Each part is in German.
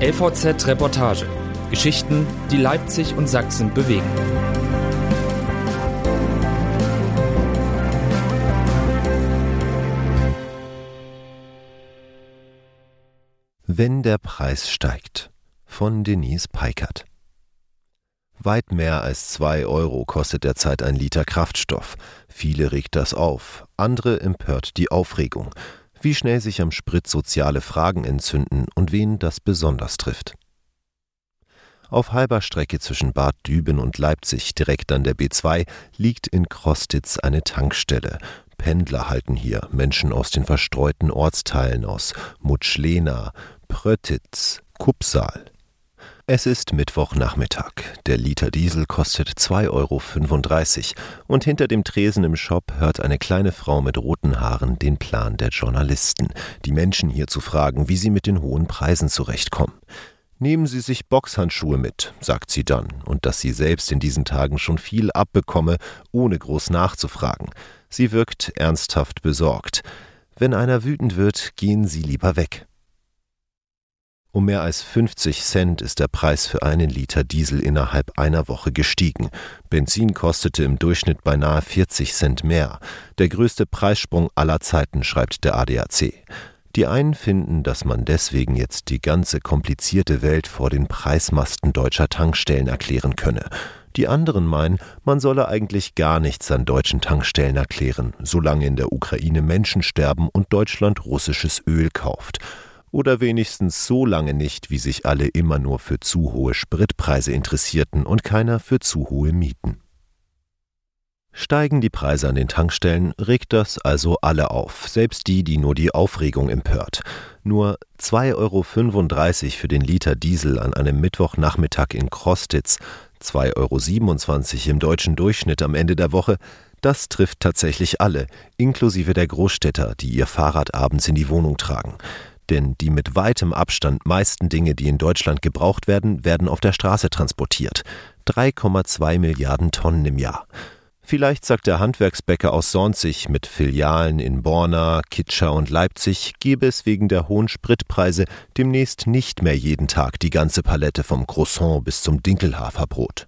LVZ Reportage. Geschichten, die Leipzig und Sachsen bewegen. Wenn der Preis steigt von Denise Peikert. Weit mehr als zwei Euro kostet derzeit ein Liter Kraftstoff. Viele regt das auf, andere empört die Aufregung. Wie schnell sich am Sprit soziale Fragen entzünden und wen das besonders trifft. Auf halber Strecke zwischen Bad Düben und Leipzig, direkt an der B2, liegt in Krostitz eine Tankstelle. Pendler halten hier, Menschen aus den verstreuten Ortsteilen aus Mutschlena, Pröttitz, Kupsal. Es ist Mittwochnachmittag. Der Liter Diesel kostet 2,35 Euro und hinter dem Tresen im Shop hört eine kleine Frau mit roten Haaren den Plan der Journalisten, die Menschen hier zu fragen, wie sie mit den hohen Preisen zurechtkommen. Nehmen Sie sich Boxhandschuhe mit, sagt sie dann, und dass sie selbst in diesen Tagen schon viel abbekomme, ohne groß nachzufragen. Sie wirkt ernsthaft besorgt. Wenn einer wütend wird, gehen Sie lieber weg. Um mehr als 50 Cent ist der Preis für einen Liter Diesel innerhalb einer Woche gestiegen. Benzin kostete im Durchschnitt beinahe 40 Cent mehr. Der größte Preissprung aller Zeiten, schreibt der ADAC. Die einen finden, dass man deswegen jetzt die ganze komplizierte Welt vor den Preismasten deutscher Tankstellen erklären könne. Die anderen meinen, man solle eigentlich gar nichts an deutschen Tankstellen erklären, solange in der Ukraine Menschen sterben und Deutschland russisches Öl kauft oder wenigstens so lange nicht, wie sich alle immer nur für zu hohe Spritpreise interessierten und keiner für zu hohe Mieten. Steigen die Preise an den Tankstellen, regt das also alle auf, selbst die, die nur die Aufregung empört. Nur 2,35 Euro für den Liter Diesel an einem Mittwochnachmittag in Krostitz, 2,27 Euro im deutschen Durchschnitt am Ende der Woche, das trifft tatsächlich alle, inklusive der Großstädter, die ihr Fahrrad abends in die Wohnung tragen. Denn die mit weitem Abstand meisten Dinge, die in Deutschland gebraucht werden, werden auf der Straße transportiert. 3,2 Milliarden Tonnen im Jahr. Vielleicht sagt der Handwerksbäcker aus Sornzig mit Filialen in Borna, Kitscher und Leipzig, gebe es wegen der hohen Spritpreise demnächst nicht mehr jeden Tag die ganze Palette vom Croissant bis zum Dinkelhaferbrot.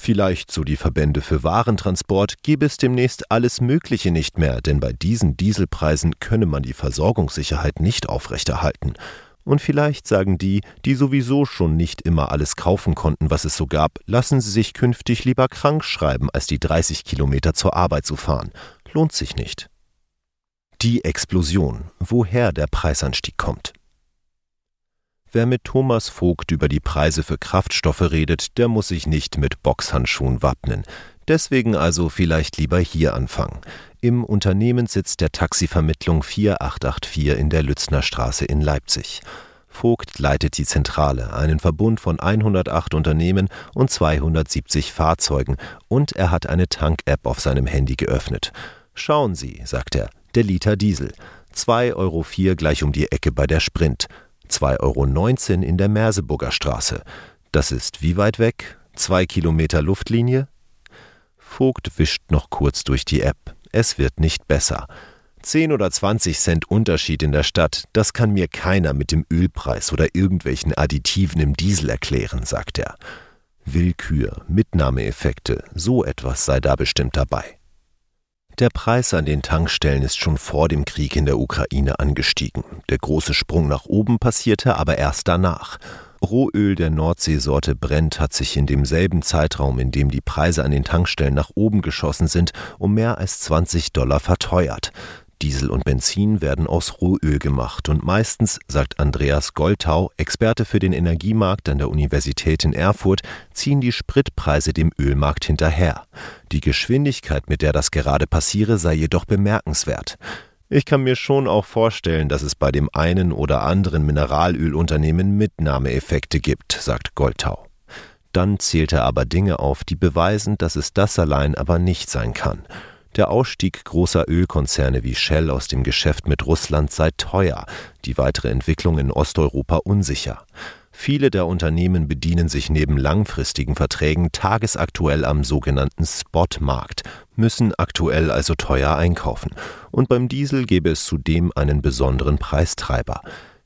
Vielleicht, so die Verbände für Warentransport, gäbe es demnächst alles Mögliche nicht mehr, denn bei diesen Dieselpreisen könne man die Versorgungssicherheit nicht aufrechterhalten. Und vielleicht sagen die, die sowieso schon nicht immer alles kaufen konnten, was es so gab, lassen sie sich künftig lieber krank schreiben, als die 30 Kilometer zur Arbeit zu fahren. Lohnt sich nicht. Die Explosion, woher der Preisanstieg kommt. Wer mit Thomas Vogt über die Preise für Kraftstoffe redet, der muss sich nicht mit Boxhandschuhen wappnen. Deswegen also vielleicht lieber hier anfangen. Im Unternehmenssitz der Taxivermittlung 4884 in der Lützner Straße in Leipzig. Vogt leitet die Zentrale, einen Verbund von 108 Unternehmen und 270 Fahrzeugen, und er hat eine Tank-App auf seinem Handy geöffnet. Schauen Sie, sagt er, der Liter Diesel. 2,04 Euro gleich um die Ecke bei der Sprint. 2,19 Euro in der Merseburger Straße. Das ist wie weit weg? Zwei Kilometer Luftlinie? Vogt wischt noch kurz durch die App. Es wird nicht besser. 10 oder 20 Cent Unterschied in der Stadt, das kann mir keiner mit dem Ölpreis oder irgendwelchen Additiven im Diesel erklären, sagt er. Willkür, Mitnahmeeffekte, so etwas sei da bestimmt dabei. Der Preis an den Tankstellen ist schon vor dem Krieg in der Ukraine angestiegen. Der große Sprung nach oben passierte aber erst danach. Rohöl der Nordseesorte Brent hat sich in demselben Zeitraum, in dem die Preise an den Tankstellen nach oben geschossen sind, um mehr als 20 Dollar verteuert. Diesel und Benzin werden aus Rohöl gemacht und meistens, sagt Andreas Goltau, Experte für den Energiemarkt an der Universität in Erfurt, ziehen die Spritpreise dem Ölmarkt hinterher. Die Geschwindigkeit, mit der das gerade passiere, sei jedoch bemerkenswert. Ich kann mir schon auch vorstellen, dass es bei dem einen oder anderen Mineralölunternehmen Mitnahmeeffekte gibt, sagt Goltau. Dann zählt er aber Dinge auf, die beweisen, dass es das allein aber nicht sein kann. Der Ausstieg großer Ölkonzerne wie Shell aus dem Geschäft mit Russland sei teuer, die weitere Entwicklung in Osteuropa unsicher. Viele der Unternehmen bedienen sich neben langfristigen Verträgen tagesaktuell am sogenannten Spotmarkt, müssen aktuell also teuer einkaufen. Und beim Diesel gäbe es zudem einen besonderen Preistreiber.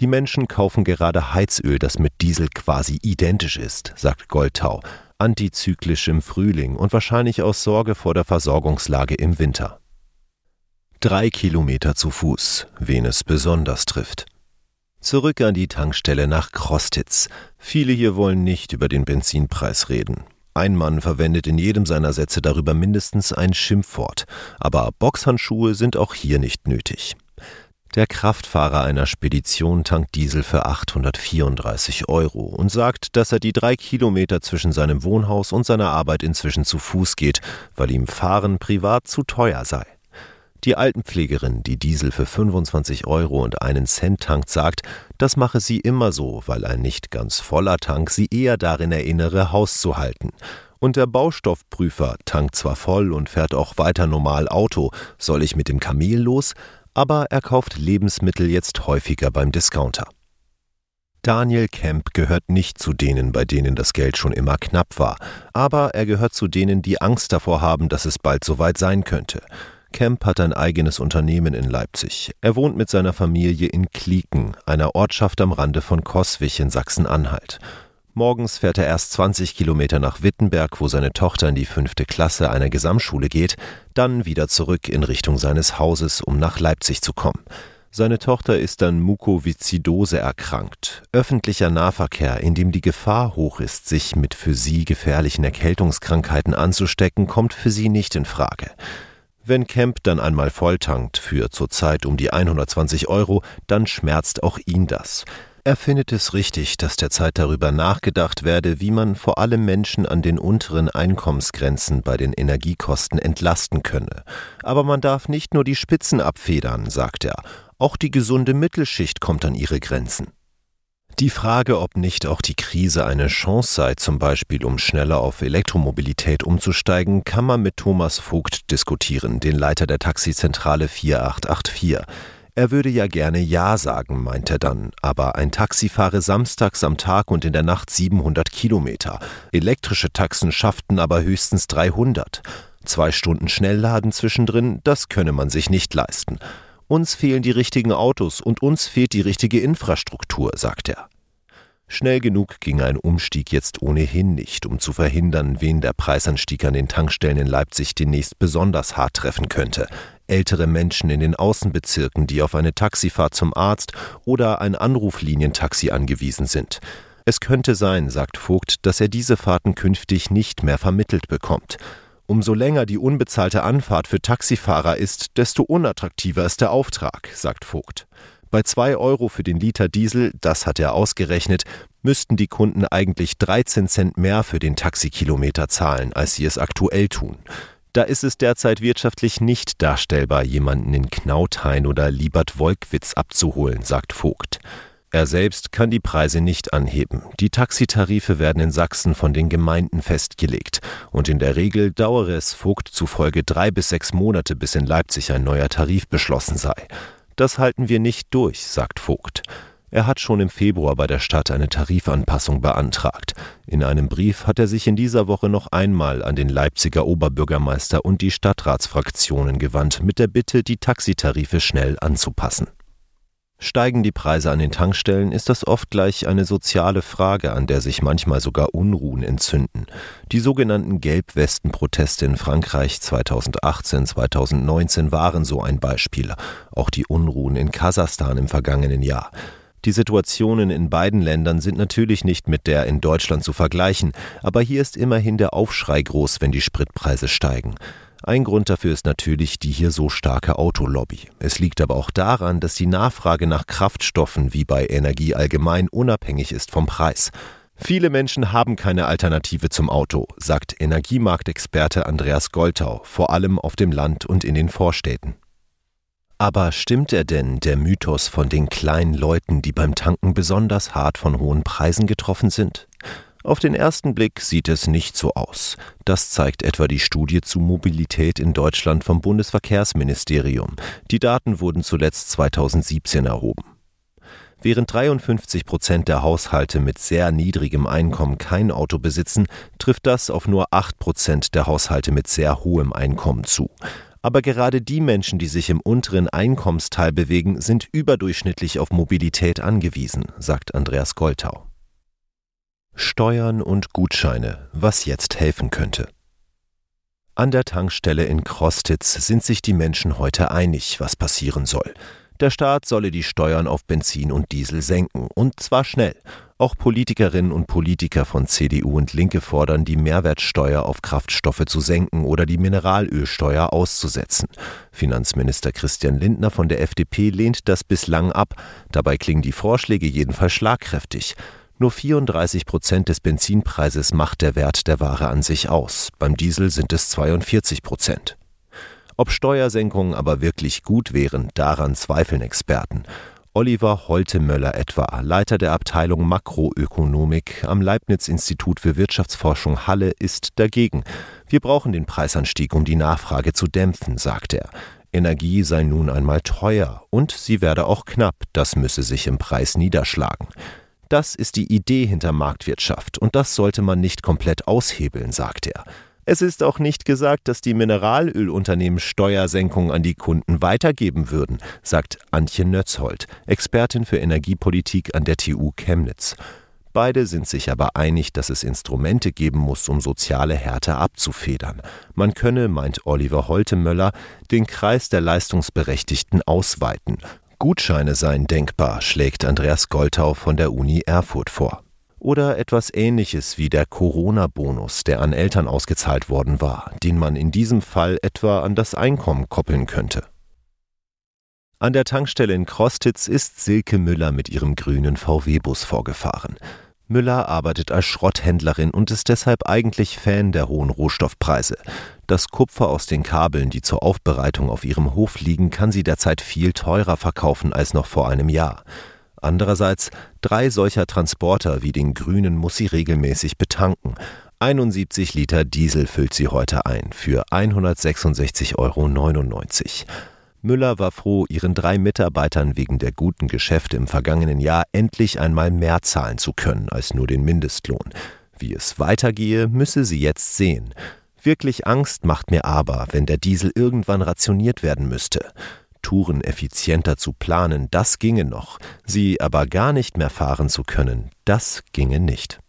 Die Menschen kaufen gerade Heizöl, das mit Diesel quasi identisch ist, sagt Goldtau, antizyklisch im Frühling und wahrscheinlich aus Sorge vor der Versorgungslage im Winter. Drei Kilometer zu Fuß, wen es besonders trifft. Zurück an die Tankstelle nach Krostitz. Viele hier wollen nicht über den Benzinpreis reden. Ein Mann verwendet in jedem seiner Sätze darüber mindestens ein Schimpfwort, aber Boxhandschuhe sind auch hier nicht nötig. Der Kraftfahrer einer Spedition tankt Diesel für 834 Euro und sagt, dass er die drei Kilometer zwischen seinem Wohnhaus und seiner Arbeit inzwischen zu Fuß geht, weil ihm Fahren privat zu teuer sei. Die Altenpflegerin, die Diesel für 25 Euro und einen Cent tankt, sagt, das mache sie immer so, weil ein nicht ganz voller Tank sie eher darin erinnere, Haus zu halten. Und der Baustoffprüfer tankt zwar voll und fährt auch weiter normal Auto, soll ich mit dem Kamel los, aber er kauft Lebensmittel jetzt häufiger beim Discounter. Daniel Kemp gehört nicht zu denen, bei denen das Geld schon immer knapp war, aber er gehört zu denen, die Angst davor haben, dass es bald soweit sein könnte. Kemp hat ein eigenes Unternehmen in Leipzig. Er wohnt mit seiner Familie in Klieken, einer Ortschaft am Rande von Coswig in Sachsen-Anhalt. Morgens fährt er erst 20 Kilometer nach Wittenberg, wo seine Tochter in die fünfte Klasse einer Gesamtschule geht, dann wieder zurück in Richtung seines Hauses, um nach Leipzig zu kommen. Seine Tochter ist an Mukoviszidose erkrankt. Öffentlicher Nahverkehr, in dem die Gefahr hoch ist, sich mit für sie gefährlichen Erkältungskrankheiten anzustecken, kommt für sie nicht in Frage. Wenn Kemp dann einmal volltankt für zurzeit um die 120 Euro, dann schmerzt auch ihn das. Er findet es richtig, dass derzeit darüber nachgedacht werde, wie man vor allem Menschen an den unteren Einkommensgrenzen bei den Energiekosten entlasten könne. Aber man darf nicht nur die Spitzen abfedern, sagt er, auch die gesunde Mittelschicht kommt an ihre Grenzen. Die Frage, ob nicht auch die Krise eine Chance sei, zum Beispiel um schneller auf Elektromobilität umzusteigen, kann man mit Thomas Vogt diskutieren, den Leiter der Taxizentrale 4884. Er würde ja gerne Ja sagen, meint er dann, aber ein Taxi fahre samstags am Tag und in der Nacht 700 Kilometer. Elektrische Taxen schafften aber höchstens 300. Zwei Stunden Schnellladen zwischendrin, das könne man sich nicht leisten. Uns fehlen die richtigen Autos und uns fehlt die richtige Infrastruktur, sagt er. Schnell genug ging ein Umstieg jetzt ohnehin nicht, um zu verhindern, wen der Preisanstieg an den Tankstellen in Leipzig demnächst besonders hart treffen könnte. Ältere Menschen in den Außenbezirken, die auf eine Taxifahrt zum Arzt oder ein Anruflinientaxi angewiesen sind. Es könnte sein, sagt Vogt, dass er diese Fahrten künftig nicht mehr vermittelt bekommt. Umso länger die unbezahlte Anfahrt für Taxifahrer ist, desto unattraktiver ist der Auftrag, sagt Vogt. Bei zwei Euro für den Liter Diesel, das hat er ausgerechnet, müssten die Kunden eigentlich 13 Cent mehr für den Taxikilometer zahlen, als sie es aktuell tun. Da ist es derzeit wirtschaftlich nicht darstellbar, jemanden in Knauthain oder Liebert-Wolkwitz abzuholen, sagt Vogt. Er selbst kann die Preise nicht anheben. Die Taxitarife werden in Sachsen von den Gemeinden festgelegt. Und in der Regel dauere es Vogt zufolge drei bis sechs Monate, bis in Leipzig ein neuer Tarif beschlossen sei. Das halten wir nicht durch, sagt Vogt. Er hat schon im Februar bei der Stadt eine Tarifanpassung beantragt. In einem Brief hat er sich in dieser Woche noch einmal an den Leipziger Oberbürgermeister und die Stadtratsfraktionen gewandt, mit der Bitte, die Taxitarife schnell anzupassen. Steigen die Preise an den Tankstellen, ist das oft gleich eine soziale Frage, an der sich manchmal sogar Unruhen entzünden. Die sogenannten Gelbwesten-Proteste in Frankreich 2018, 2019 waren so ein Beispiel. Auch die Unruhen in Kasachstan im vergangenen Jahr. Die Situationen in beiden Ländern sind natürlich nicht mit der in Deutschland zu vergleichen, aber hier ist immerhin der Aufschrei groß, wenn die Spritpreise steigen. Ein Grund dafür ist natürlich die hier so starke Autolobby. Es liegt aber auch daran, dass die Nachfrage nach Kraftstoffen wie bei Energie allgemein unabhängig ist vom Preis. Viele Menschen haben keine Alternative zum Auto, sagt Energiemarktexperte Andreas Goltau, vor allem auf dem Land und in den Vorstädten. Aber stimmt er denn, der Mythos von den kleinen Leuten, die beim Tanken besonders hart von hohen Preisen getroffen sind? Auf den ersten Blick sieht es nicht so aus. Das zeigt etwa die Studie zu Mobilität in Deutschland vom Bundesverkehrsministerium. Die Daten wurden zuletzt 2017 erhoben. Während 53 Prozent der Haushalte mit sehr niedrigem Einkommen kein Auto besitzen, trifft das auf nur 8 Prozent der Haushalte mit sehr hohem Einkommen zu. Aber gerade die Menschen, die sich im unteren Einkommensteil bewegen, sind überdurchschnittlich auf Mobilität angewiesen, sagt Andreas Goltau. Steuern und Gutscheine, was jetzt helfen könnte. An der Tankstelle in Krostitz sind sich die Menschen heute einig, was passieren soll. Der Staat solle die Steuern auf Benzin und Diesel senken, und zwar schnell. Auch Politikerinnen und Politiker von CDU und Linke fordern, die Mehrwertsteuer auf Kraftstoffe zu senken oder die Mineralölsteuer auszusetzen. Finanzminister Christian Lindner von der FDP lehnt das bislang ab. Dabei klingen die Vorschläge jedenfalls schlagkräftig. Nur 34 Prozent des Benzinpreises macht der Wert der Ware an sich aus. Beim Diesel sind es 42 Prozent. Ob Steuersenkungen aber wirklich gut wären, daran zweifeln Experten. Oliver Holtemöller etwa, Leiter der Abteilung Makroökonomik am Leibniz-Institut für Wirtschaftsforschung Halle, ist dagegen. Wir brauchen den Preisanstieg, um die Nachfrage zu dämpfen, sagt er. Energie sei nun einmal teuer und sie werde auch knapp, das müsse sich im Preis niederschlagen. Das ist die Idee hinter Marktwirtschaft und das sollte man nicht komplett aushebeln, sagt er. Es ist auch nicht gesagt, dass die Mineralölunternehmen Steuersenkungen an die Kunden weitergeben würden, sagt Antje Nötzhold, Expertin für Energiepolitik an der TU Chemnitz. Beide sind sich aber einig, dass es Instrumente geben muss, um soziale Härte abzufedern. Man könne, meint Oliver Holtemöller, den Kreis der Leistungsberechtigten ausweiten. Gutscheine seien denkbar, schlägt Andreas Goltau von der Uni Erfurt vor oder etwas Ähnliches wie der Corona-Bonus, der an Eltern ausgezahlt worden war, den man in diesem Fall etwa an das Einkommen koppeln könnte. An der Tankstelle in Krostitz ist Silke Müller mit ihrem grünen VW-Bus vorgefahren. Müller arbeitet als Schrotthändlerin und ist deshalb eigentlich Fan der hohen Rohstoffpreise. Das Kupfer aus den Kabeln, die zur Aufbereitung auf ihrem Hof liegen, kann sie derzeit viel teurer verkaufen als noch vor einem Jahr. Andererseits, drei solcher Transporter wie den grünen muss sie regelmäßig betanken. 71 Liter Diesel füllt sie heute ein für 166,99 Euro. Müller war froh, ihren drei Mitarbeitern wegen der guten Geschäfte im vergangenen Jahr endlich einmal mehr zahlen zu können als nur den Mindestlohn. Wie es weitergehe, müsse sie jetzt sehen. Wirklich Angst macht mir aber, wenn der Diesel irgendwann rationiert werden müsste. Touren effizienter zu planen, das ginge noch, sie aber gar nicht mehr fahren zu können, das ginge nicht.